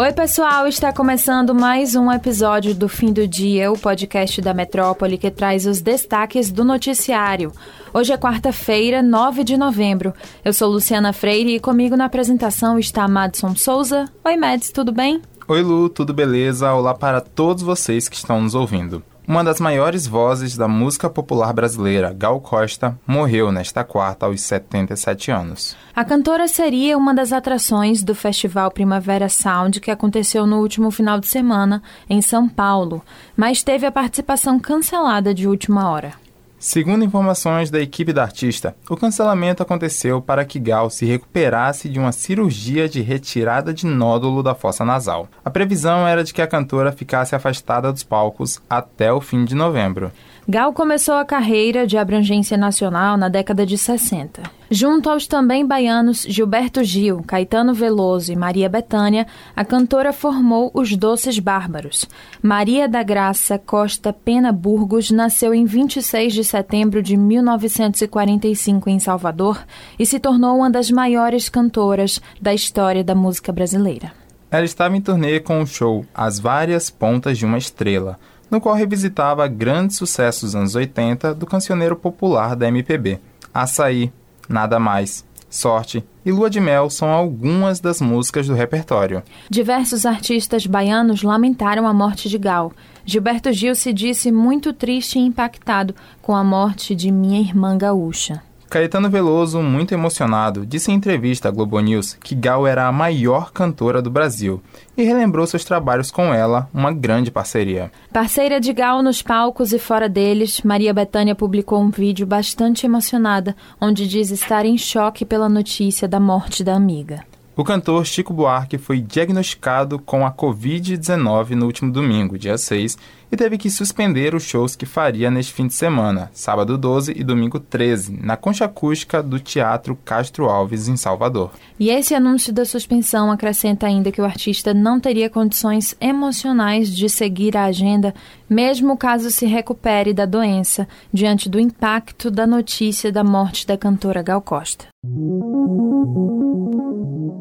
Oi, pessoal, está começando mais um episódio do Fim do Dia, o podcast da Metrópole que traz os destaques do noticiário. Hoje é quarta-feira, 9 de novembro. Eu sou Luciana Freire e comigo na apresentação está Madson Souza. Oi, Mads, tudo bem? Oi, Lu, tudo beleza? Olá para todos vocês que estão nos ouvindo. Uma das maiores vozes da música popular brasileira, Gal Costa, morreu nesta quarta aos 77 anos. A cantora seria uma das atrações do Festival Primavera Sound que aconteceu no último final de semana em São Paulo, mas teve a participação cancelada de última hora. Segundo informações da equipe da artista, o cancelamento aconteceu para que Gal se recuperasse de uma cirurgia de retirada de nódulo da fossa nasal. A previsão era de que a cantora ficasse afastada dos palcos até o fim de novembro. Gal começou a carreira de abrangência nacional na década de 60. Junto aos também baianos Gilberto Gil, Caetano Veloso e Maria Bethânia, a cantora formou os Doces Bárbaros. Maria da Graça Costa Pena Burgos nasceu em 26 de setembro de 1945 em Salvador e se tornou uma das maiores cantoras da história da música brasileira. Ela estava em turnê com o show As Várias Pontas de uma Estrela, no qual revisitava grandes sucessos dos anos 80 do cancioneiro popular da MPB. Açaí, Nada Mais, Sorte e Lua de Mel são algumas das músicas do repertório. Diversos artistas baianos lamentaram a morte de Gal. Gilberto Gil se disse muito triste e impactado com a morte de minha irmã gaúcha. Caetano Veloso, muito emocionado, disse em entrevista à Globo News que Gal era a maior cantora do Brasil e relembrou seus trabalhos com ela, uma grande parceria. Parceira de Gal nos palcos e fora deles, Maria Bethânia publicou um vídeo bastante emocionada, onde diz estar em choque pela notícia da morte da amiga. O cantor Chico Buarque foi diagnosticado com a Covid-19 no último domingo, dia 6, e teve que suspender os shows que faria neste fim de semana, sábado 12 e domingo 13, na concha acústica do Teatro Castro Alves, em Salvador. E esse anúncio da suspensão acrescenta ainda que o artista não teria condições emocionais de seguir a agenda, mesmo caso se recupere da doença, diante do impacto da notícia da morte da cantora Gal Costa.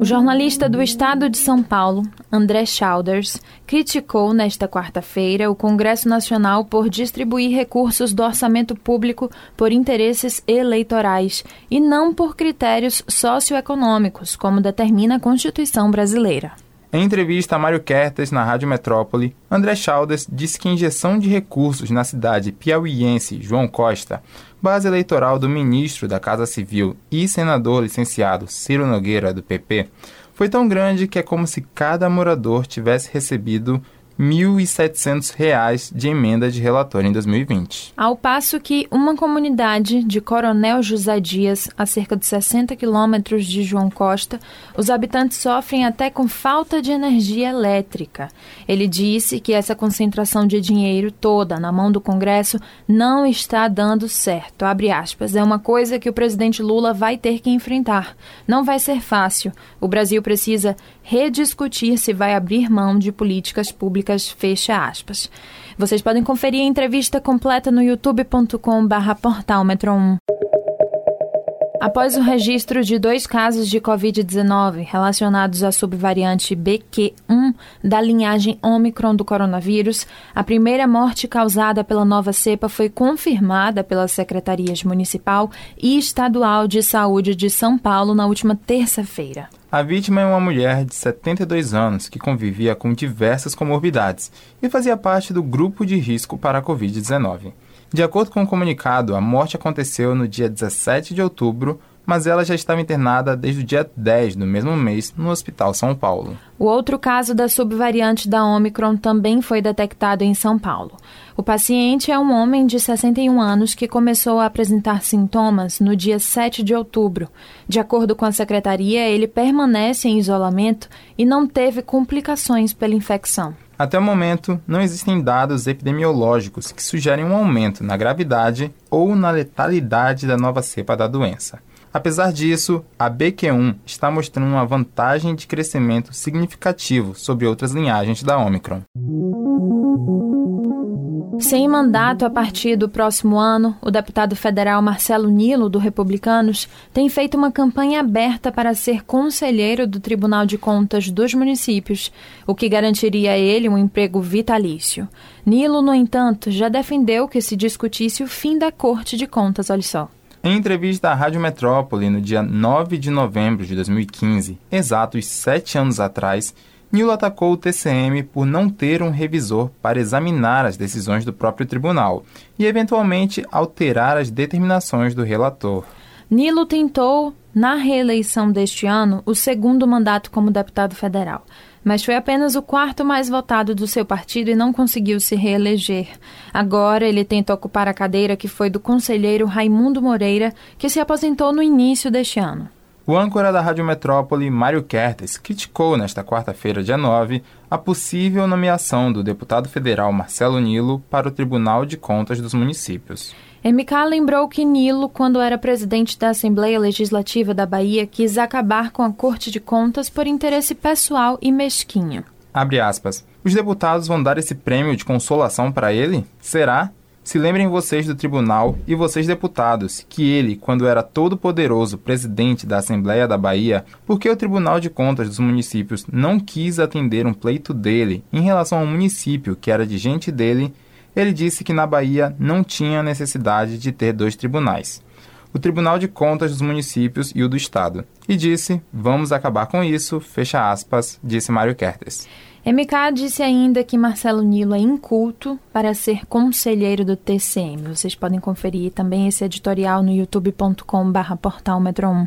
O jornalista do Estado de São Paulo, André Schauders, criticou nesta quarta-feira o Congresso Nacional por distribuir recursos do orçamento público por interesses eleitorais e não por critérios socioeconômicos, como determina a Constituição brasileira. Em entrevista a Mário Kertes na Rádio Metrópole, André Chaldes disse que a injeção de recursos na cidade piauiense João Costa, base eleitoral do ministro da Casa Civil e senador licenciado Ciro Nogueira, do PP, foi tão grande que é como se cada morador tivesse recebido R$ 1.700 de emenda de relator em 2020. Ao passo que uma comunidade de Coronel José Dias, a cerca de 60 quilômetros de João Costa, os habitantes sofrem até com falta de energia elétrica. Ele disse que essa concentração de dinheiro toda na mão do Congresso não está dando certo. Abre aspas, é uma coisa que o presidente Lula vai ter que enfrentar. Não vai ser fácil. O Brasil precisa rediscutir se vai abrir mão de políticas públicas fecha aspas. Vocês podem conferir a entrevista completa no youtube.com barra portal Metro 1. Após o registro de dois casos de Covid-19 relacionados à subvariante BQ1 da linhagem Omicron do coronavírus, a primeira morte causada pela nova cepa foi confirmada pelas secretarias municipal e estadual de saúde de São Paulo na última terça-feira. A vítima é uma mulher de 72 anos que convivia com diversas comorbidades e fazia parte do grupo de risco para a Covid-19. De acordo com o comunicado, a morte aconteceu no dia 17 de outubro mas ela já estava internada desde o dia 10 do mesmo mês no Hospital São Paulo. O outro caso da subvariante da Omicron também foi detectado em São Paulo. O paciente é um homem de 61 anos que começou a apresentar sintomas no dia 7 de outubro. De acordo com a secretaria, ele permanece em isolamento e não teve complicações pela infecção. Até o momento, não existem dados epidemiológicos que sugerem um aumento na gravidade ou na letalidade da nova cepa da doença. Apesar disso, a BQ1 está mostrando uma vantagem de crescimento significativo sobre outras linhagens da Omicron. Sem mandato a partir do próximo ano, o deputado federal Marcelo Nilo, do Republicanos, tem feito uma campanha aberta para ser conselheiro do Tribunal de Contas dos municípios, o que garantiria a ele um emprego vitalício. Nilo, no entanto, já defendeu que se discutisse o fim da Corte de Contas, olha só. Em entrevista à Rádio Metrópole no dia 9 de novembro de 2015, exatos sete anos atrás, Nilo atacou o TCM por não ter um revisor para examinar as decisões do próprio tribunal e, eventualmente, alterar as determinações do relator. Nilo tentou, na reeleição deste ano, o segundo mandato como deputado federal, mas foi apenas o quarto mais votado do seu partido e não conseguiu se reeleger. Agora ele tenta ocupar a cadeira que foi do conselheiro Raimundo Moreira, que se aposentou no início deste ano. O âncora da Rádio Metrópole, Mário Kertes, criticou nesta quarta-feira, dia 9, a possível nomeação do deputado federal Marcelo Nilo para o Tribunal de Contas dos Municípios. MK lembrou que Nilo, quando era presidente da Assembleia Legislativa da Bahia, quis acabar com a Corte de Contas por interesse pessoal e mesquinho. Abre aspas. Os deputados vão dar esse prêmio de consolação para ele? Será? Se lembrem vocês do tribunal e vocês deputados que ele, quando era todo-poderoso presidente da Assembleia da Bahia, porque o Tribunal de Contas dos municípios não quis atender um pleito dele em relação ao município que era de gente dele, ele disse que na Bahia não tinha necessidade de ter dois tribunais. O Tribunal de Contas dos Municípios e o do Estado. E disse: vamos acabar com isso, fecha aspas, disse Mário Kertes. MK disse ainda que Marcelo Nilo é inculto para ser conselheiro do TCM. Vocês podem conferir também esse editorial no youtube.com/barra portal Metro 1.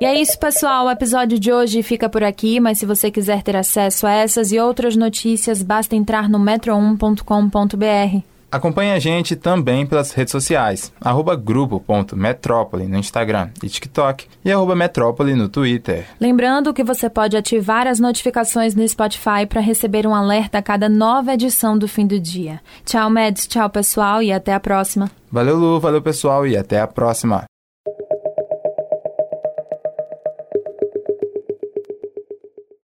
E é isso, pessoal. O episódio de hoje fica por aqui, mas se você quiser ter acesso a essas e outras notícias, basta entrar no metro1.com.br. Acompanhe a gente também pelas redes sociais, arroba grupo.metrópole no Instagram e TikTok e arroba metrópole no Twitter. Lembrando que você pode ativar as notificações no Spotify para receber um alerta a cada nova edição do fim do dia. Tchau, Meds, tchau, pessoal, e até a próxima. Valeu, Lu, valeu, pessoal, e até a próxima.